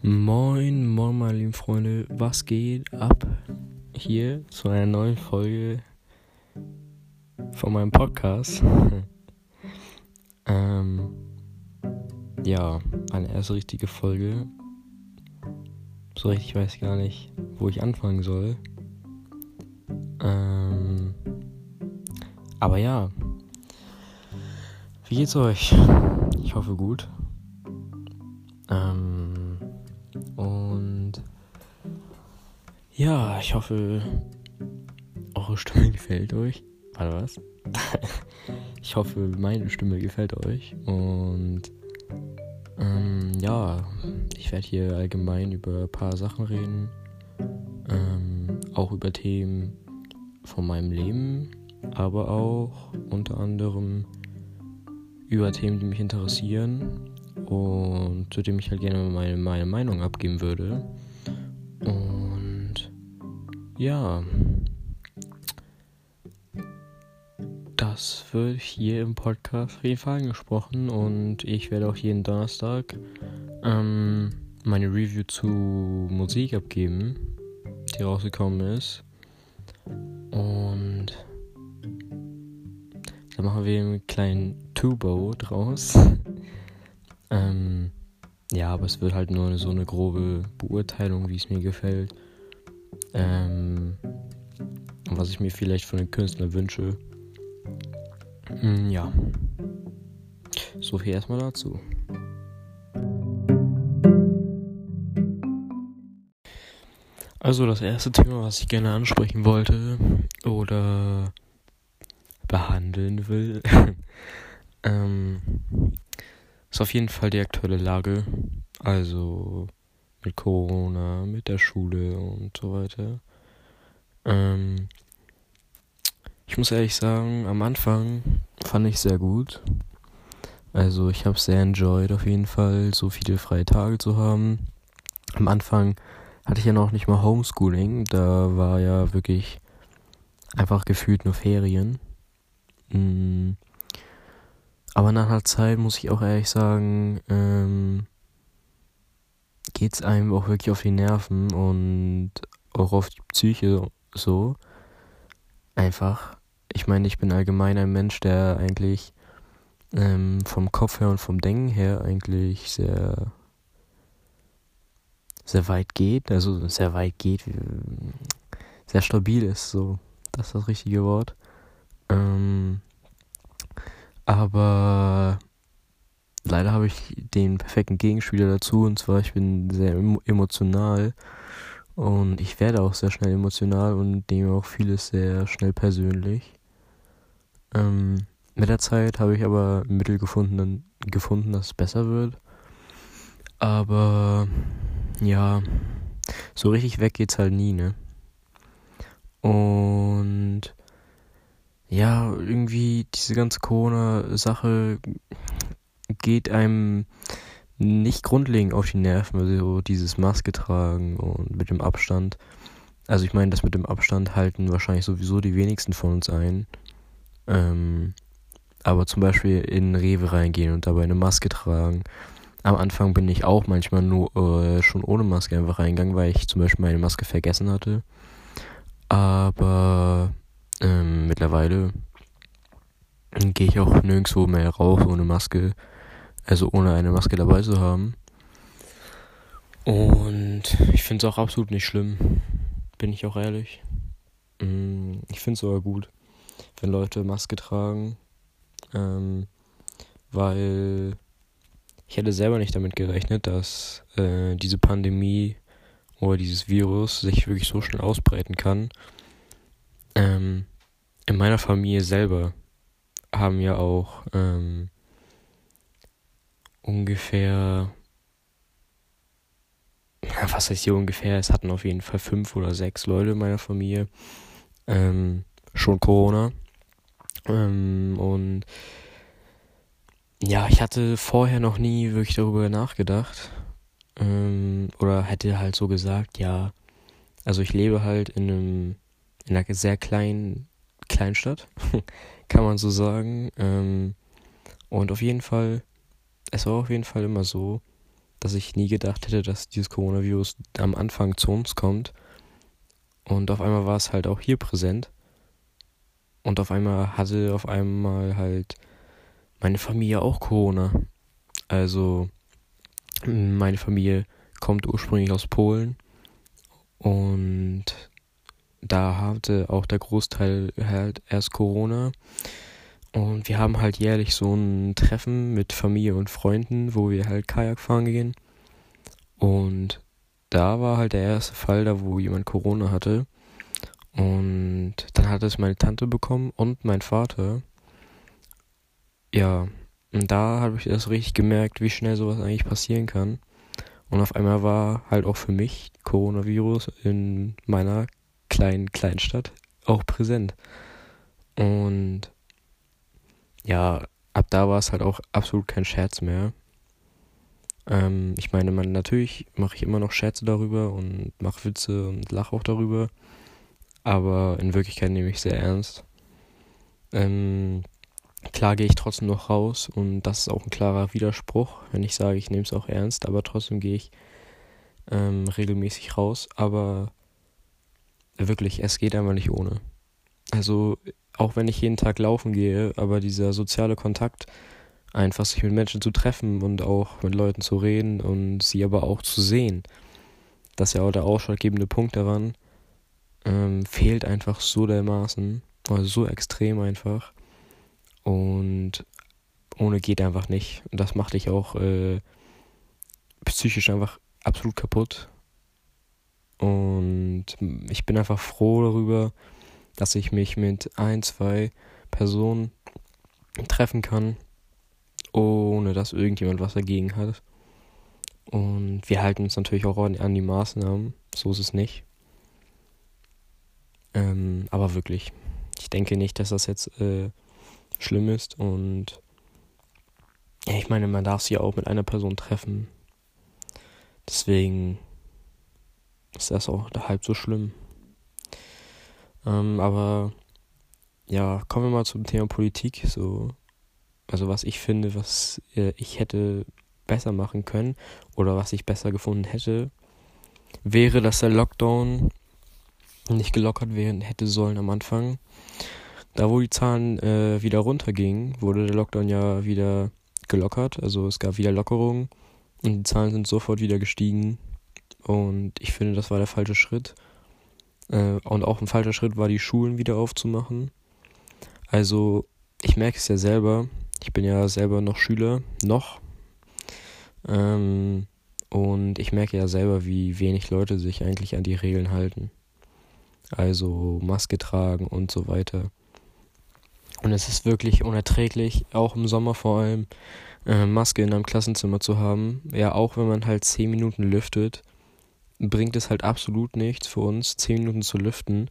Moin, moin, meine lieben Freunde, was geht ab hier zu einer neuen Folge von meinem Podcast? ähm, ja, eine erste richtige Folge. So richtig weiß ich gar nicht, wo ich anfangen soll. Ähm, aber ja, wie geht's euch? Ich hoffe gut. Ja, ich hoffe, eure Stimme gefällt euch. Warte, was? ich hoffe, meine Stimme gefällt euch. Und ähm, ja, ich werde hier allgemein über ein paar Sachen reden. Ähm, auch über Themen von meinem Leben, aber auch unter anderem über Themen, die mich interessieren und zu dem ich halt gerne meine, meine Meinung abgeben würde. Und ja, das wird hier im Podcast auf jeden Fall angesprochen und ich werde auch jeden Donnerstag ähm, meine Review zu Musik abgeben, die rausgekommen ist. Und da machen wir einen kleinen Tubo draus. Ähm, ja, aber es wird halt nur so eine grobe Beurteilung, wie es mir gefällt. Ähm, was ich mir vielleicht von den Künstlern wünsche. Mm, ja. So viel erstmal dazu. Also das erste Thema, was ich gerne ansprechen wollte oder behandeln will, ähm, ist auf jeden Fall die aktuelle Lage. Also mit Corona, mit der Schule und so weiter. Ähm, ich muss ehrlich sagen, am Anfang fand ich sehr gut. Also ich habe sehr enjoyed auf jeden Fall, so viele freie Tage zu haben. Am Anfang hatte ich ja noch nicht mal Homeschooling, da war ja wirklich einfach gefühlt nur Ferien. Mhm. Aber nach einer Zeit muss ich auch ehrlich sagen, ähm, geht es einem auch wirklich auf die Nerven und auch auf die Psyche so. Einfach. Ich meine, ich bin allgemein ein Mensch, der eigentlich ähm, vom Kopf her und vom Denken her eigentlich sehr sehr weit geht, also sehr weit geht, sehr stabil ist, so, das ist das richtige Wort. Ähm, aber leider habe ich den perfekten Gegenspieler dazu und zwar ich bin sehr emotional und ich werde auch sehr schnell emotional und nehme auch vieles sehr schnell persönlich. Ähm, mit der Zeit habe ich aber Mittel gefunden, gefunden, dass es besser wird. Aber ja, so richtig weg geht's halt nie, ne? Und ja, irgendwie diese ganze Corona-Sache geht einem nicht grundlegend auf die Nerven, also dieses Maske tragen und mit dem Abstand. Also ich meine, das mit dem Abstand halten wahrscheinlich sowieso die wenigsten von uns ein. Ähm, aber zum Beispiel in Rewe reingehen und dabei eine Maske tragen. Am Anfang bin ich auch manchmal nur äh, schon ohne Maske einfach reingegangen, weil ich zum Beispiel meine Maske vergessen hatte. Aber ähm, mittlerweile gehe ich auch nirgendwo mehr raus ohne Maske, also ohne eine Maske dabei zu haben. Und ich finde es auch absolut nicht schlimm, bin ich auch ehrlich. Mm, ich finde es sogar gut, wenn Leute Maske tragen, ähm, weil ich hätte selber nicht damit gerechnet, dass äh, diese Pandemie oder dieses Virus sich wirklich so schnell ausbreiten kann ähm, in meiner Familie selber haben ja auch ähm, ungefähr, was heißt hier ungefähr, es hatten auf jeden Fall fünf oder sechs Leute in meiner Familie ähm, schon Corona. Ähm, und ja, ich hatte vorher noch nie wirklich darüber nachgedacht. Ähm, oder hätte halt so gesagt, ja, also ich lebe halt in einem in einer sehr kleinen Kleinstadt, kann man so sagen. Ähm, und auf jeden Fall, es war auf jeden Fall immer so, dass ich nie gedacht hätte, dass dieses Coronavirus am Anfang zu uns kommt. Und auf einmal war es halt auch hier präsent. Und auf einmal hatte auf einmal halt meine Familie auch Corona. Also meine Familie kommt ursprünglich aus Polen und da hatte auch der Großteil halt erst Corona. Und wir haben halt jährlich so ein Treffen mit Familie und Freunden, wo wir halt Kajak fahren gehen. Und da war halt der erste Fall, da wo jemand Corona hatte. Und dann hat es meine Tante bekommen und mein Vater. Ja, und da habe ich das richtig gemerkt, wie schnell sowas eigentlich passieren kann. Und auf einmal war halt auch für mich Coronavirus in meiner kleinen Kleinstadt auch präsent. Und ja, ab da war es halt auch absolut kein Scherz mehr. Ähm, ich meine, man natürlich mache ich immer noch Scherze darüber und mache Witze und lache auch darüber. Aber in Wirklichkeit nehme ich sehr ernst. Ähm, klar gehe ich trotzdem noch raus und das ist auch ein klarer Widerspruch, wenn ich sage, ich nehme es auch ernst, aber trotzdem gehe ich ähm, regelmäßig raus. Aber wirklich, es geht einfach nicht ohne. Also auch wenn ich jeden Tag laufen gehe, aber dieser soziale Kontakt, einfach sich mit Menschen zu treffen und auch mit Leuten zu reden und sie aber auch zu sehen, das ist ja auch der ausschlaggebende Punkt daran, ähm, fehlt einfach so dermaßen, also so extrem einfach. Und ohne geht einfach nicht. Und das macht dich auch äh, psychisch einfach absolut kaputt. Und ich bin einfach froh darüber, dass ich mich mit ein, zwei Personen treffen kann, ohne dass irgendjemand was dagegen hat. Und wir halten uns natürlich auch an die Maßnahmen, so ist es nicht. Ähm, aber wirklich, ich denke nicht, dass das jetzt äh, schlimm ist und ich meine, man darf sich ja auch mit einer Person treffen. Deswegen ist das auch halb so schlimm. Ähm, aber ja, kommen wir mal zum Thema Politik. So, also was ich finde, was äh, ich hätte besser machen können oder was ich besser gefunden hätte, wäre, dass der Lockdown nicht gelockert werden hätte sollen am Anfang. Da wo die Zahlen äh, wieder runtergingen, wurde der Lockdown ja wieder gelockert. Also es gab wieder Lockerungen und die Zahlen sind sofort wieder gestiegen. Und ich finde, das war der falsche Schritt. Äh, und auch ein falscher Schritt war, die Schulen wieder aufzumachen. Also, ich merke es ja selber. Ich bin ja selber noch Schüler, noch. Ähm, und ich merke ja selber, wie wenig Leute sich eigentlich an die Regeln halten. Also Maske tragen und so weiter. Und es ist wirklich unerträglich, auch im Sommer vor allem, äh, Maske in einem Klassenzimmer zu haben. Ja, auch wenn man halt 10 Minuten lüftet bringt es halt absolut nichts für uns, 10 Minuten zu lüften.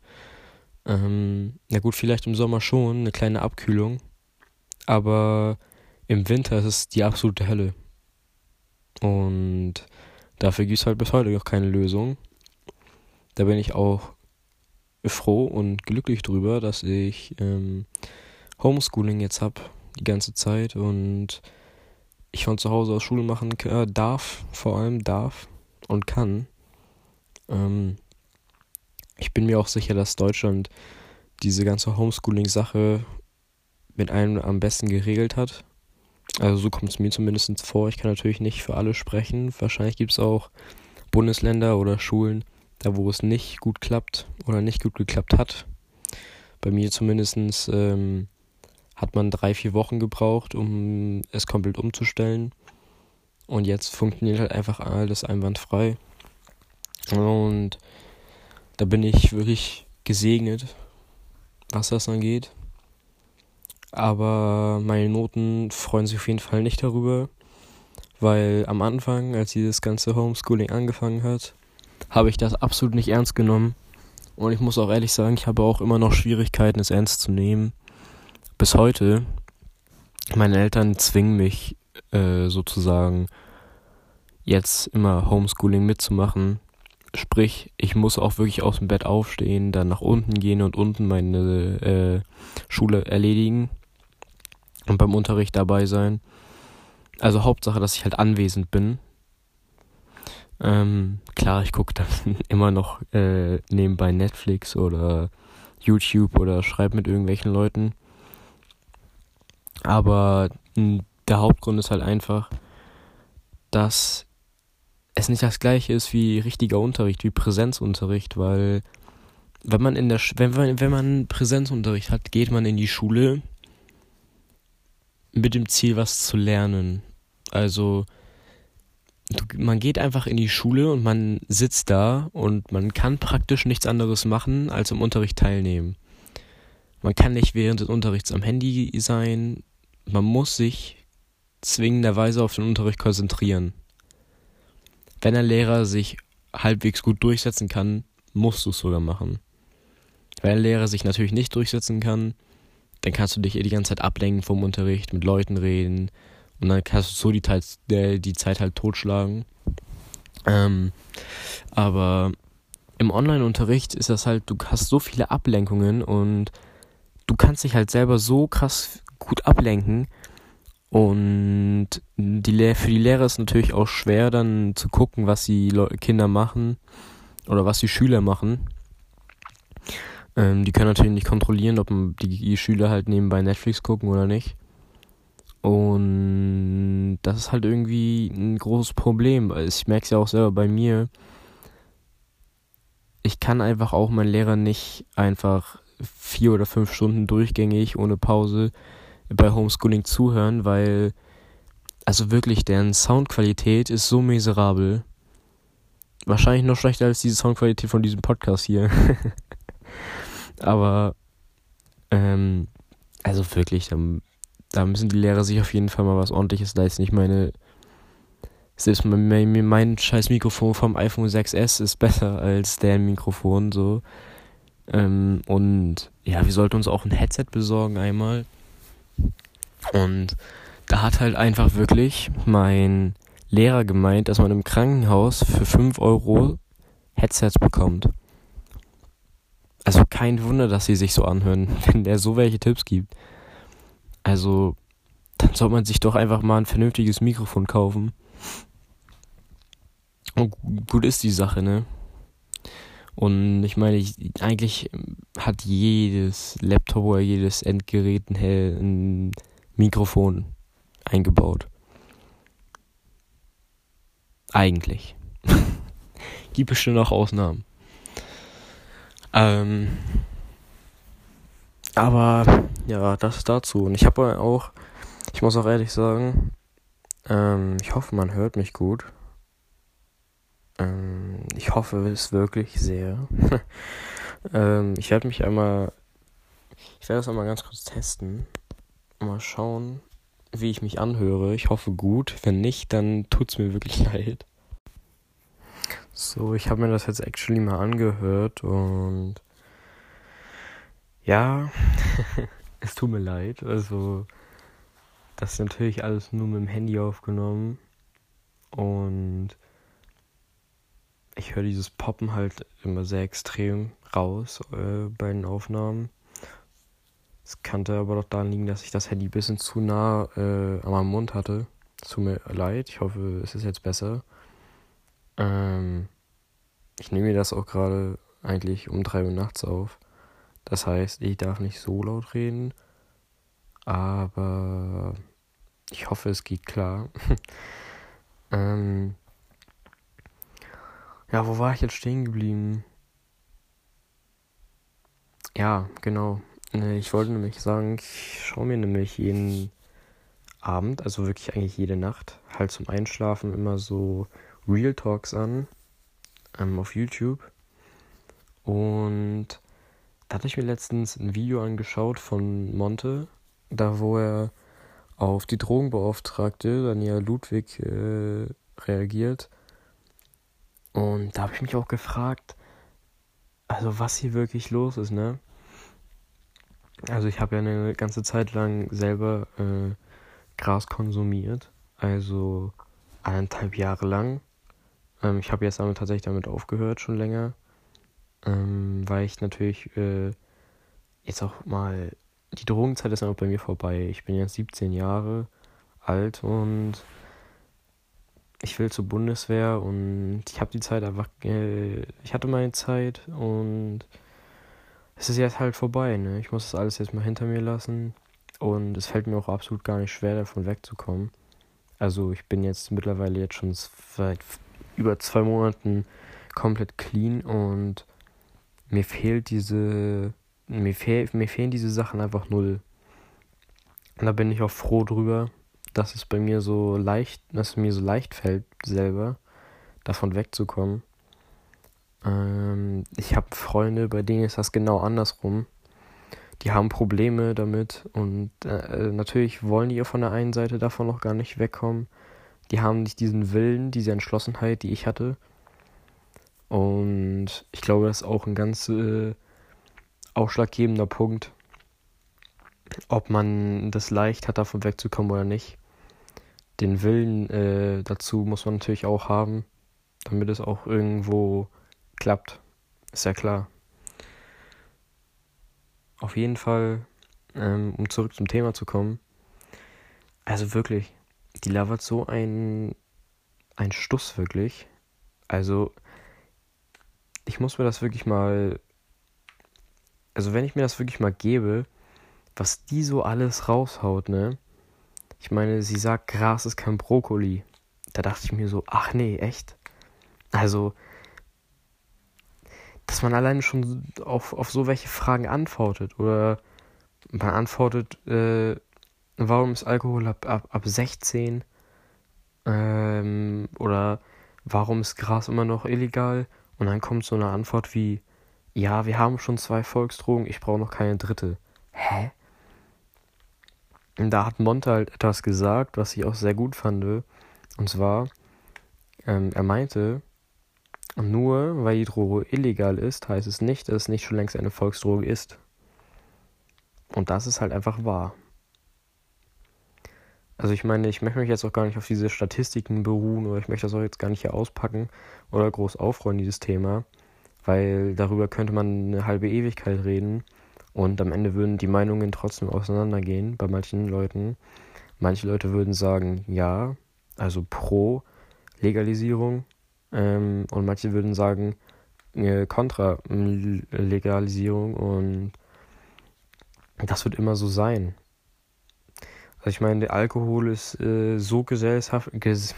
Ähm, na gut, vielleicht im Sommer schon, eine kleine Abkühlung. Aber im Winter ist es die absolute Hölle. Und dafür gibt es halt bis heute noch keine Lösung. Da bin ich auch froh und glücklich drüber, dass ich ähm, Homeschooling jetzt habe, die ganze Zeit. Und ich von zu Hause aus Schule machen äh, darf, vor allem darf und kann. Ähm, ich bin mir auch sicher, dass Deutschland diese ganze Homeschooling-Sache mit einem am besten geregelt hat. Also so kommt es mir zumindest vor. Ich kann natürlich nicht für alle sprechen. Wahrscheinlich gibt es auch Bundesländer oder Schulen, da wo es nicht gut klappt oder nicht gut geklappt hat. Bei mir zumindest ähm, hat man drei, vier Wochen gebraucht, um es komplett umzustellen. Und jetzt funktioniert halt einfach alles einwandfrei. Und da bin ich wirklich gesegnet, was das angeht. Aber meine Noten freuen sich auf jeden Fall nicht darüber, weil am Anfang, als dieses ganze Homeschooling angefangen hat, habe ich das absolut nicht ernst genommen. Und ich muss auch ehrlich sagen, ich habe auch immer noch Schwierigkeiten, es ernst zu nehmen. Bis heute. Meine Eltern zwingen mich äh, sozusagen jetzt immer Homeschooling mitzumachen. Sprich, ich muss auch wirklich aus dem Bett aufstehen, dann nach unten gehen und unten meine äh, Schule erledigen und beim Unterricht dabei sein. Also Hauptsache, dass ich halt anwesend bin. Ähm, klar, ich gucke dann immer noch äh, nebenbei Netflix oder YouTube oder schreibe mit irgendwelchen Leuten. Aber der Hauptgrund ist halt einfach, dass es nicht das gleiche ist wie richtiger Unterricht, wie Präsenzunterricht, weil wenn man in der wenn man, wenn man Präsenzunterricht hat, geht man in die Schule mit dem Ziel, was zu lernen. Also man geht einfach in die Schule und man sitzt da und man kann praktisch nichts anderes machen, als im Unterricht teilnehmen. Man kann nicht während des Unterrichts am Handy sein. Man muss sich zwingenderweise auf den Unterricht konzentrieren. Wenn ein Lehrer sich halbwegs gut durchsetzen kann, musst du es sogar machen. Wenn ein Lehrer sich natürlich nicht durchsetzen kann, dann kannst du dich die ganze Zeit ablenken vom Unterricht, mit Leuten reden und dann kannst du so die, die Zeit halt totschlagen. Ähm, aber im Online-Unterricht ist das halt, du hast so viele Ablenkungen und du kannst dich halt selber so krass gut ablenken. Und die für die Lehrer ist natürlich auch schwer, dann zu gucken, was die Kinder machen oder was die Schüler machen. Ähm, die können natürlich nicht kontrollieren, ob die Schüler halt nebenbei Netflix gucken oder nicht. Und das ist halt irgendwie ein großes Problem. Ich merke es ja auch selber bei mir. Ich kann einfach auch meinen Lehrer nicht einfach vier oder fünf Stunden durchgängig ohne Pause bei Homeschooling zuhören, weil also wirklich deren Soundqualität ist so miserabel. Wahrscheinlich noch schlechter als diese Soundqualität von diesem Podcast hier. Aber ähm, also wirklich, da, da müssen die Lehrer sich auf jeden Fall mal was ordentliches leisten. Ich meine, selbst mein, mein scheiß Mikrofon vom iPhone 6S ist besser als deren Mikrofon so. Ähm, und ja, wir sollten uns auch ein Headset besorgen einmal. Und da hat halt einfach wirklich mein Lehrer gemeint, dass man im Krankenhaus für 5 Euro Headsets bekommt. Also kein Wunder, dass sie sich so anhören, wenn der so welche Tipps gibt. Also, dann soll man sich doch einfach mal ein vernünftiges Mikrofon kaufen. Und gut ist die Sache, ne? Und ich meine, ich, eigentlich hat jedes Laptop oder jedes Endgerät ein, ein Mikrofon eingebaut. Eigentlich. Gibt bestimmt auch Ausnahmen. Ähm, aber ja, das dazu. Und ich habe auch, ich muss auch ehrlich sagen, ähm, ich hoffe, man hört mich gut. Ähm, ich hoffe es wirklich sehr. ähm, ich werde mich einmal, ich werde das einmal ganz kurz testen. Mal schauen, wie ich mich anhöre. Ich hoffe gut. Wenn nicht, dann tut es mir wirklich leid. So, ich habe mir das jetzt actually mal angehört und ja, es tut mir leid. Also, das ist natürlich alles nur mit dem Handy aufgenommen und ich höre dieses Poppen halt immer sehr extrem raus äh, bei den Aufnahmen. Es könnte aber doch daran liegen, dass ich das Handy ein bisschen zu nah äh, an meinem Mund hatte. Tut mir leid, ich hoffe, es ist jetzt besser. Ähm, ich nehme mir das auch gerade eigentlich um 3 Uhr nachts auf. Das heißt, ich darf nicht so laut reden, aber ich hoffe, es geht klar. ähm, ja, wo war ich jetzt stehen geblieben? Ja, genau. Ich wollte nämlich sagen, ich schaue mir nämlich jeden Abend, also wirklich eigentlich jede Nacht, halt zum Einschlafen immer so Real Talks an ähm, auf YouTube. Und da hatte ich mir letztens ein Video angeschaut von Monte, da wo er auf die Drogenbeauftragte Daniela Ludwig äh, reagiert. Und da habe ich mich auch gefragt, also was hier wirklich los ist, ne? Also ich habe ja eine ganze Zeit lang selber äh, Gras konsumiert, also eineinhalb Jahre lang. Ähm, ich habe jetzt damit tatsächlich damit aufgehört, schon länger. Ähm, weil ich natürlich äh, jetzt auch mal. Die Drogenzeit ist auch bei mir vorbei. Ich bin jetzt 17 Jahre alt und ich will zur Bundeswehr und ich habe die Zeit einfach, äh, ich hatte meine Zeit und es ist jetzt halt vorbei, ne? Ich muss das alles jetzt mal hinter mir lassen und es fällt mir auch absolut gar nicht schwer, davon wegzukommen. Also ich bin jetzt mittlerweile jetzt schon seit über zwei Monaten komplett clean und mir fehlt diese, mir, fehl, mir fehlen diese Sachen einfach null. Und da bin ich auch froh drüber, dass es bei mir so leicht, dass es mir so leicht fällt, selber davon wegzukommen. Ähm, ich habe Freunde, bei denen ist das genau andersrum. Die haben Probleme damit und äh, natürlich wollen die von der einen Seite davon noch gar nicht wegkommen. Die haben nicht diesen Willen, diese Entschlossenheit, die ich hatte. Und ich glaube, das ist auch ein ganz äh, ausschlaggebender Punkt, ob man das leicht hat, davon wegzukommen oder nicht. Den Willen äh, dazu muss man natürlich auch haben, damit es auch irgendwo klappt. Ist ja klar. Auf jeden Fall, ähm, um zurück zum Thema zu kommen. Also wirklich, die labert so ein, ein Stuss wirklich. Also, ich muss mir das wirklich mal. Also, wenn ich mir das wirklich mal gebe, was die so alles raushaut, ne? Ich meine, sie sagt, Gras ist kein Brokkoli. Da dachte ich mir so, ach nee, echt? Also, dass man alleine schon auf, auf so welche Fragen antwortet. Oder man antwortet, äh, warum ist Alkohol ab, ab, ab 16? Ähm, oder warum ist Gras immer noch illegal? Und dann kommt so eine Antwort wie, ja, wir haben schon zwei Volksdrogen, ich brauche noch keine dritte. Hä? Da hat Monte halt etwas gesagt, was ich auch sehr gut fand. Und zwar, ähm, er meinte, nur weil die Droge illegal ist, heißt es nicht, dass es nicht schon längst eine Volksdroge ist. Und das ist halt einfach wahr. Also ich meine, ich möchte mich jetzt auch gar nicht auf diese Statistiken beruhen oder ich möchte das auch jetzt gar nicht hier auspacken oder groß aufrollen, dieses Thema, weil darüber könnte man eine halbe Ewigkeit reden und am Ende würden die Meinungen trotzdem auseinandergehen bei manchen Leuten. Manche Leute würden sagen, ja, also pro Legalisierung ähm, und manche würden sagen, äh, kontra Legalisierung und das wird immer so sein. Also ich meine, der Alkohol ist äh, so gesellschaft, ges,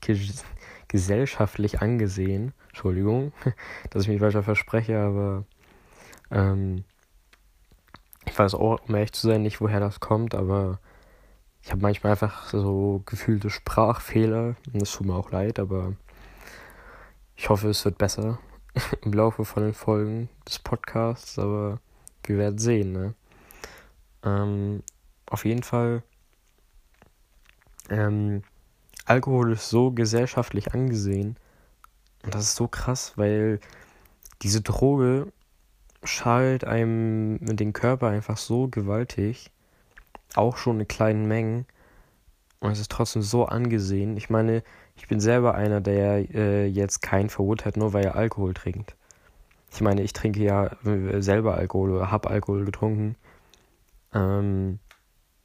ges, gesellschaftlich angesehen, Entschuldigung, dass ich mich weiter verspreche, aber ähm, ich weiß auch, um ehrlich zu sein, nicht, woher das kommt, aber ich habe manchmal einfach so gefühlte Sprachfehler und das tut mir auch leid, aber ich hoffe, es wird besser im Laufe von den Folgen des Podcasts, aber wir werden sehen, ne? Ähm, auf jeden Fall, ähm, Alkohol ist so gesellschaftlich angesehen und das ist so krass, weil diese Droge schadet einem den Körper einfach so gewaltig, auch schon in kleinen Mengen und es ist trotzdem so angesehen. Ich meine, ich bin selber einer, der äh, jetzt keinen verurteilt, nur weil er Alkohol trinkt. Ich meine, ich trinke ja äh, selber Alkohol oder habe Alkohol getrunken. Ähm,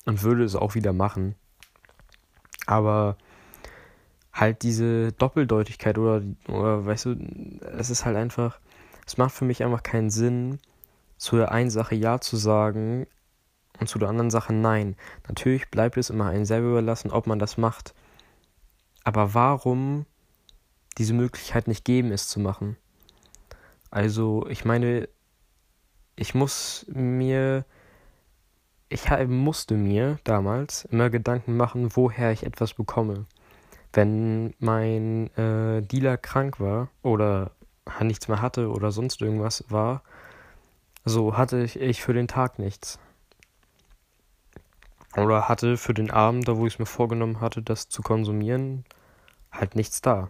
und würde es auch wieder machen. Aber halt diese Doppeldeutigkeit oder, oder weißt du, es ist halt einfach, es macht für mich einfach keinen Sinn, zu der einen Sache Ja zu sagen und zu der anderen Sache Nein. Natürlich bleibt es immer einem selber überlassen, ob man das macht. Aber warum diese Möglichkeit nicht geben, es zu machen? Also, ich meine, ich muss mir, ich musste mir damals immer Gedanken machen, woher ich etwas bekomme. Wenn mein äh, Dealer krank war oder nichts mehr hatte oder sonst irgendwas war, so hatte ich, ich für den Tag nichts. Oder hatte für den Abend, da wo ich es mir vorgenommen hatte, das zu konsumieren, halt nichts da.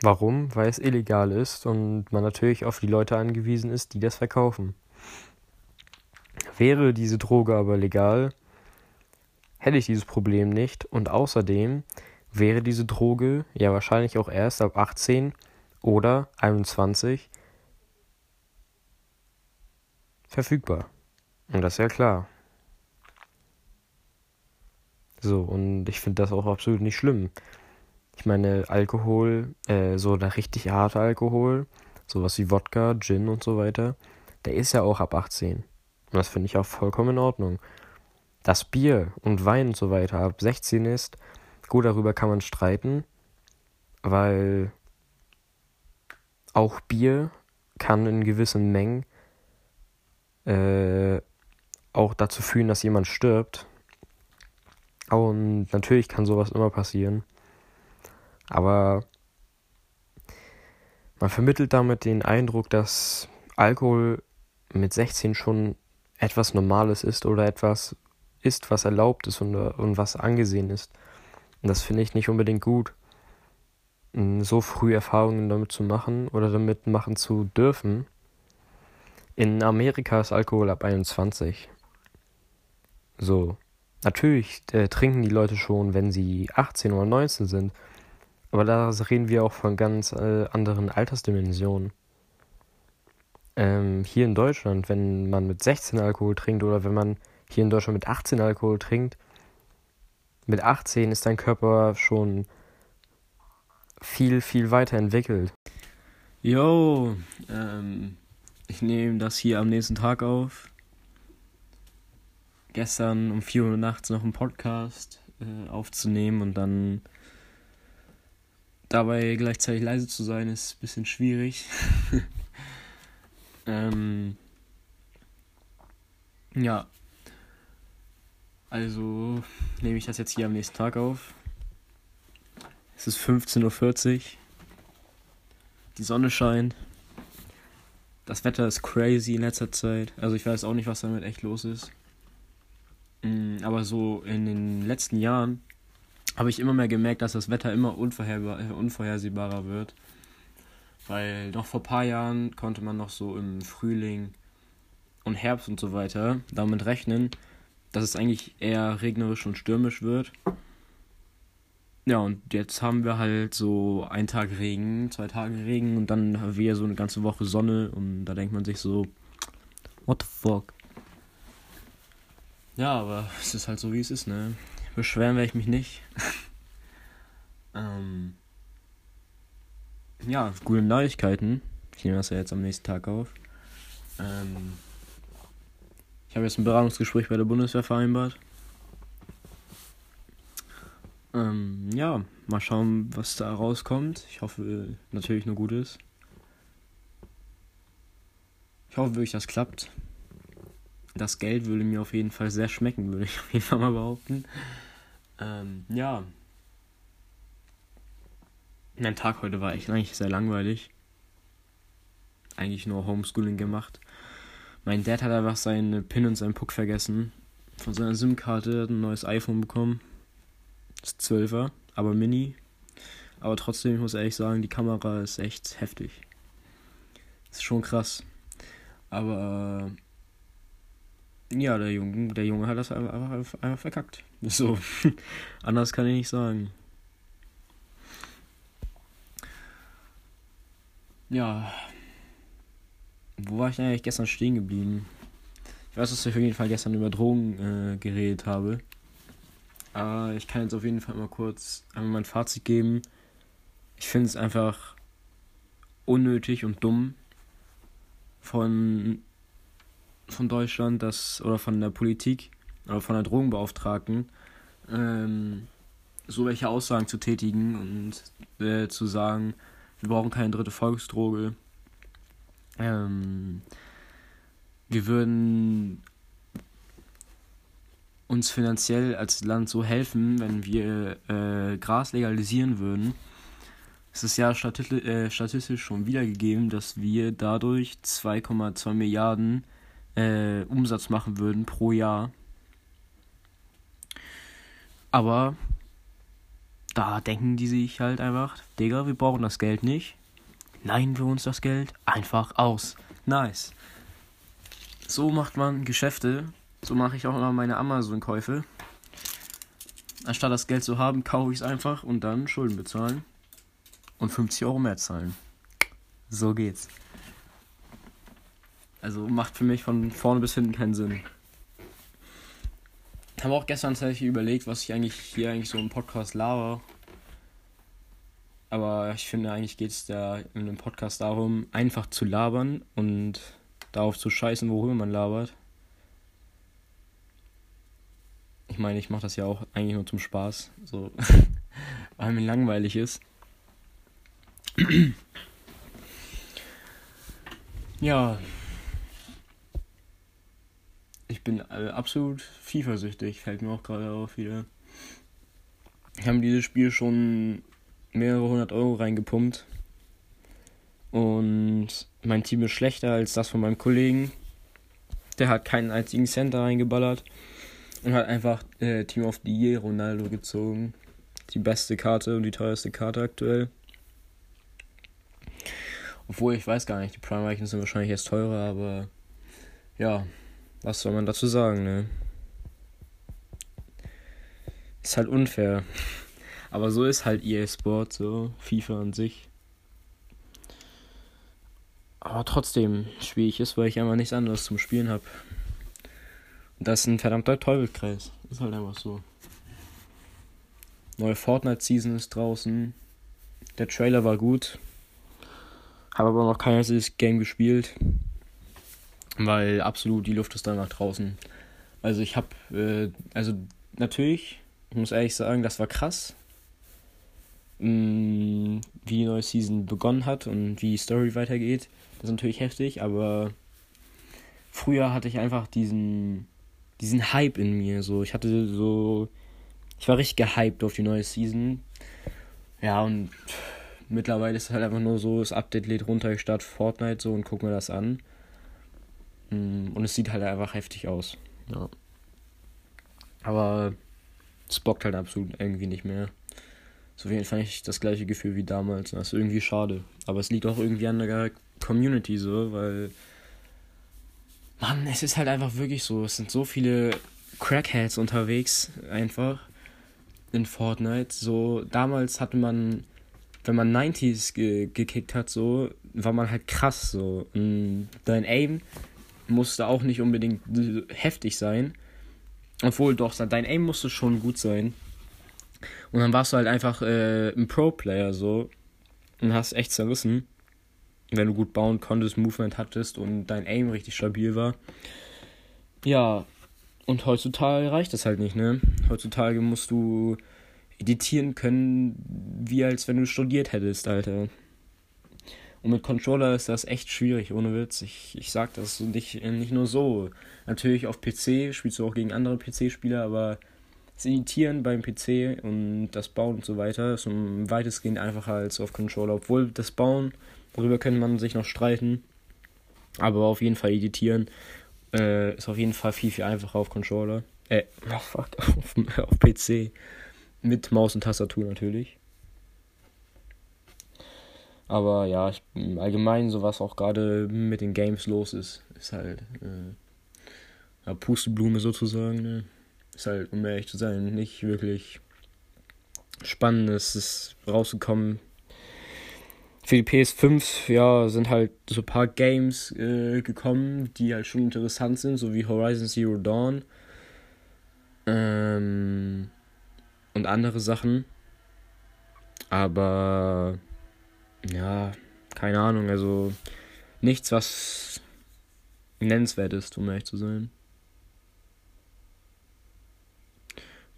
Warum? Weil es illegal ist und man natürlich auf die Leute angewiesen ist, die das verkaufen. Wäre diese Droge aber legal, hätte ich dieses Problem nicht und außerdem wäre diese Droge ja wahrscheinlich auch erst ab 18 oder 21 verfügbar. Und das ist ja klar. So, und ich finde das auch absolut nicht schlimm. Ich meine, Alkohol, äh, so der richtig harte Alkohol, sowas wie Wodka, Gin und so weiter, der ist ja auch ab 18. Und das finde ich auch vollkommen in Ordnung. Das Bier und Wein und so weiter ab 16 ist, gut, darüber kann man streiten, weil auch Bier kann in gewissen Mengen äh, auch dazu führen, dass jemand stirbt. Und natürlich kann sowas immer passieren. Aber man vermittelt damit den Eindruck, dass Alkohol mit 16 schon etwas Normales ist oder etwas ist, was erlaubt ist und, und was angesehen ist. Und das finde ich nicht unbedingt gut. So früh Erfahrungen damit zu machen oder damit machen zu dürfen. In Amerika ist Alkohol ab 21. So. Natürlich äh, trinken die Leute schon, wenn sie 18 oder 19 sind. Aber da reden wir auch von ganz äh, anderen Altersdimensionen. Ähm, hier in Deutschland, wenn man mit 16 Alkohol trinkt oder wenn man hier in Deutschland mit 18 Alkohol trinkt, mit 18 ist dein Körper schon viel, viel weiter entwickelt. Yo, ähm, ich nehme das hier am nächsten Tag auf gestern um 4 Uhr nachts noch einen Podcast äh, aufzunehmen und dann dabei gleichzeitig leise zu sein, ist ein bisschen schwierig. ähm, ja. Also nehme ich das jetzt hier am nächsten Tag auf. Es ist 15.40 Uhr. Die Sonne scheint. Das Wetter ist crazy in letzter Zeit. Also ich weiß auch nicht, was damit echt los ist. Mm, aber so in den letzten Jahren habe ich immer mehr gemerkt, dass das Wetter immer äh, unvorhersehbarer wird. Weil noch vor ein paar Jahren konnte man noch so im Frühling und Herbst und so weiter damit rechnen, dass es eigentlich eher regnerisch und stürmisch wird. Ja, und jetzt haben wir halt so einen Tag Regen, zwei Tage Regen und dann wieder so eine ganze Woche Sonne und da denkt man sich so, what the fuck? Ja, aber es ist halt so, wie es ist, ne? Beschweren werde ich mich nicht. ähm, ja, gute Neuigkeiten. Ich nehme das ja jetzt am nächsten Tag auf. Ähm, ich habe jetzt ein Beratungsgespräch bei der Bundeswehr vereinbart. Ähm, ja, mal schauen, was da rauskommt. Ich hoffe natürlich nur Gutes. Ich hoffe wirklich, das klappt das Geld würde mir auf jeden Fall sehr schmecken, würde ich auf jeden Fall mal behaupten. Ähm, ja. Mein Tag heute war echt eigentlich sehr langweilig. Eigentlich nur Homeschooling gemacht. Mein Dad hat einfach seine PIN und seinen Puck vergessen. Von seiner SIM-Karte hat ein neues iPhone bekommen. Das 12er, aber Mini. Aber trotzdem, ich muss ehrlich sagen, die Kamera ist echt heftig. Ist schon krass. Aber ja, der Junge, der Junge hat das einfach, einfach, einfach verkackt. So. Anders kann ich nicht sagen. Ja. Wo war ich denn eigentlich gestern stehen geblieben? Ich weiß, dass ich auf jeden Fall gestern über Drogen äh, geredet habe. Aber ich kann jetzt auf jeden Fall mal kurz einmal mein Fazit geben. Ich finde es einfach unnötig und dumm von von Deutschland, das oder von der Politik oder von der Drogenbeauftragten, ähm, so welche Aussagen zu tätigen und äh, zu sagen, wir brauchen keine dritte Volksdroge. Ähm, wir würden uns finanziell als Land so helfen, wenn wir äh, Gras legalisieren würden. Es ist ja äh, statistisch schon wiedergegeben, dass wir dadurch 2,2 Milliarden äh, Umsatz machen würden pro Jahr. Aber da denken die sich halt einfach, Digga, wir brauchen das Geld nicht. Leihen wir uns das Geld einfach aus. Nice. So macht man Geschäfte. So mache ich auch immer meine Amazon-Käufe. Anstatt das Geld zu haben, kaufe ich es einfach und dann Schulden bezahlen. Und 50 Euro mehr zahlen. So geht's. Also macht für mich von vorne bis hinten keinen Sinn. Ich habe auch gestern tatsächlich überlegt, was ich eigentlich hier eigentlich so im Podcast laber. Aber ich finde, eigentlich geht es da in einem Podcast darum, einfach zu labern und darauf zu scheißen, worüber man labert. Ich meine, ich mache das ja auch eigentlich nur zum Spaß, so, weil mir langweilig ist. ja. Ich bin äh, absolut FIFA-süchtig, fällt mir auch gerade auf wieder. Wir haben dieses Spiel schon mehrere hundert Euro reingepumpt. Und mein Team ist schlechter als das von meinem Kollegen. Der hat keinen einzigen Center reingeballert. Und hat einfach äh, Team of the Year Ronaldo gezogen. Die beste Karte und die teuerste Karte aktuell. Obwohl, ich weiß gar nicht, die Prime Icons sind wahrscheinlich jetzt teurer, aber ja, was soll man dazu sagen, ne? Ist halt unfair. Aber so ist halt EA Sport, so FIFA an sich. Aber trotzdem schwierig ist, weil ich einfach nichts anderes zum Spielen habe. Das ist ein verdammter Teufelskreis. Ist halt einfach so. Neue Fortnite-Season ist draußen. Der Trailer war gut. Habe aber noch kein einziges Game gespielt. Weil absolut die Luft ist danach draußen. Also ich habe, äh, also natürlich, ich muss ehrlich sagen, das war krass. Mh, mm, wie die neue Season begonnen hat und wie die Story weitergeht. Das ist natürlich heftig, aber früher hatte ich einfach diesen, diesen Hype in mir. So, ich hatte so, ich war richtig gehypt auf die neue Season. Ja, und mittlerweile ist es halt einfach nur so, das Update lädt runter, ich starte Fortnite so und guck mir das an. Mm, und es sieht halt einfach heftig aus. Ja. Aber es bockt halt absolut irgendwie nicht mehr. So wie fand ich das gleiche Gefühl wie damals. Das ist irgendwie schade. Aber es liegt auch irgendwie an der Community so, weil. Mann, es ist halt einfach wirklich so. Es sind so viele Crackheads unterwegs, einfach. In Fortnite. So, damals hatte man, wenn man 90s ge gekickt hat, so, war man halt krass, so. Und dein Aim musste auch nicht unbedingt heftig sein. Obwohl, doch, dein Aim musste schon gut sein. Und dann warst du halt einfach äh, ein Pro-Player so. Und hast echt zerrissen. Wenn du gut bauen konntest, Movement hattest und dein Aim richtig stabil war. Ja, und heutzutage reicht das halt nicht, ne? Heutzutage musst du editieren können, wie als wenn du studiert hättest, Alter. Und mit Controller ist das echt schwierig, ohne Witz. Ich, ich sag das nicht, nicht nur so. Natürlich auf PC spielst du auch gegen andere PC-Spieler, aber das Editieren beim PC und das Bauen und so weiter ist um weitestgehend einfacher als auf Controller. Obwohl das Bauen, darüber könnte man sich noch streiten. Aber auf jeden Fall editieren äh, ist auf jeden Fall viel, viel einfacher auf Controller. Äh, oh fuck, auf, auf PC. Mit Maus und Tastatur natürlich. Aber ja, ich, allgemein, so was auch gerade mit den Games los ist, ist halt äh, ja, Pusteblume sozusagen. Ne? Ist halt, um ehrlich zu sein, nicht wirklich spannend. Es ist rausgekommen. Für die PS5, ja, sind halt so ein paar Games äh, gekommen, die halt schon interessant sind, so wie Horizon Zero Dawn. Ähm, und andere Sachen. Aber ja, keine Ahnung, also nichts, was nennenswert ist, um ehrlich zu sein.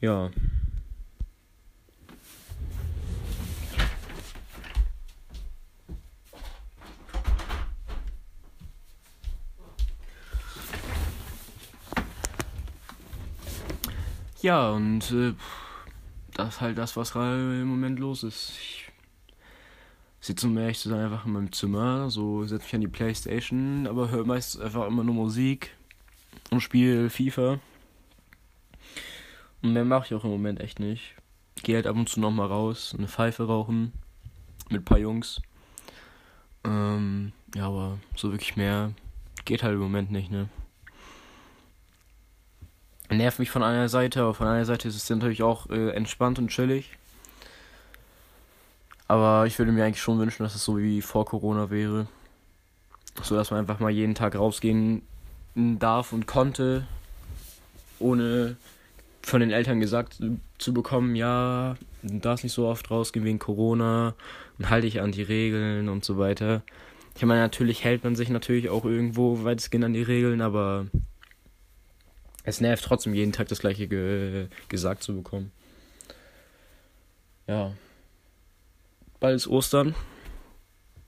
Ja. Ja, und äh, das ist halt das, was im Moment los ist. Ich sitze, um ehrlich zu sein, einfach in meinem Zimmer, so setze mich an die Playstation, aber höre meist einfach immer nur Musik und spiele FIFA. Und mehr mache ich auch im Moment echt nicht. Gehe halt ab und zu nochmal raus, eine Pfeife rauchen mit ein paar Jungs. Ähm, ja, aber so wirklich mehr geht halt im Moment nicht, ne? Nervt mich von einer Seite, aber von einer Seite ist es natürlich auch äh, entspannt und chillig. Aber ich würde mir eigentlich schon wünschen, dass es so wie vor Corona wäre. So dass man einfach mal jeden Tag rausgehen darf und konnte. Ohne von den Eltern gesagt zu bekommen, ja, du darfst nicht so oft rausgehen wegen Corona und halte dich an die Regeln und so weiter. Ich meine, natürlich hält man sich natürlich auch irgendwo weitestgehend an die Regeln, aber es nervt trotzdem jeden Tag das gleiche ge gesagt zu bekommen. Ja. Bald ist Ostern.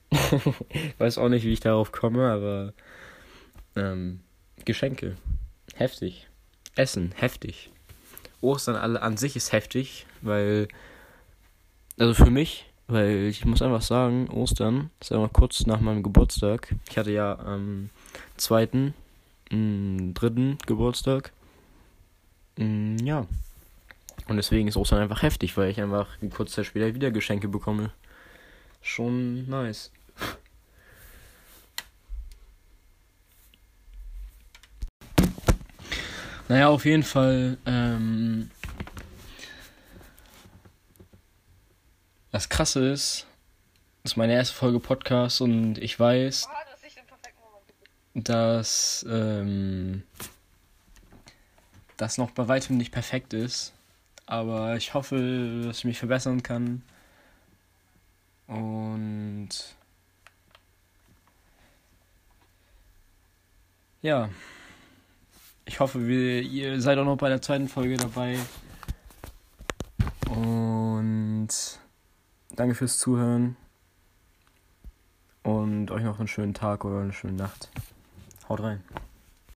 ich weiß auch nicht, wie ich darauf komme, aber ähm, Geschenke. Heftig. Essen, heftig. Ostern alle an sich ist heftig, weil, also für mich, weil ich muss einfach sagen, Ostern ist einfach kurz nach meinem Geburtstag. Ich hatte ja am zweiten, mh, dritten Geburtstag. Mh, ja. Und deswegen ist Ostern einfach heftig, weil ich einfach kurz Zeit später wieder Geschenke bekomme. Schon nice. Naja, auf jeden Fall. Ähm, das Krasse ist, das ist meine erste Folge Podcast und ich weiß, dass ähm, das noch bei weitem nicht perfekt ist. Aber ich hoffe, dass ich mich verbessern kann. Und ja. Ich hoffe, wir, ihr seid auch noch bei der zweiten Folge dabei. Und danke fürs Zuhören. Und euch noch einen schönen Tag oder eine schöne Nacht. Horfðaðinn.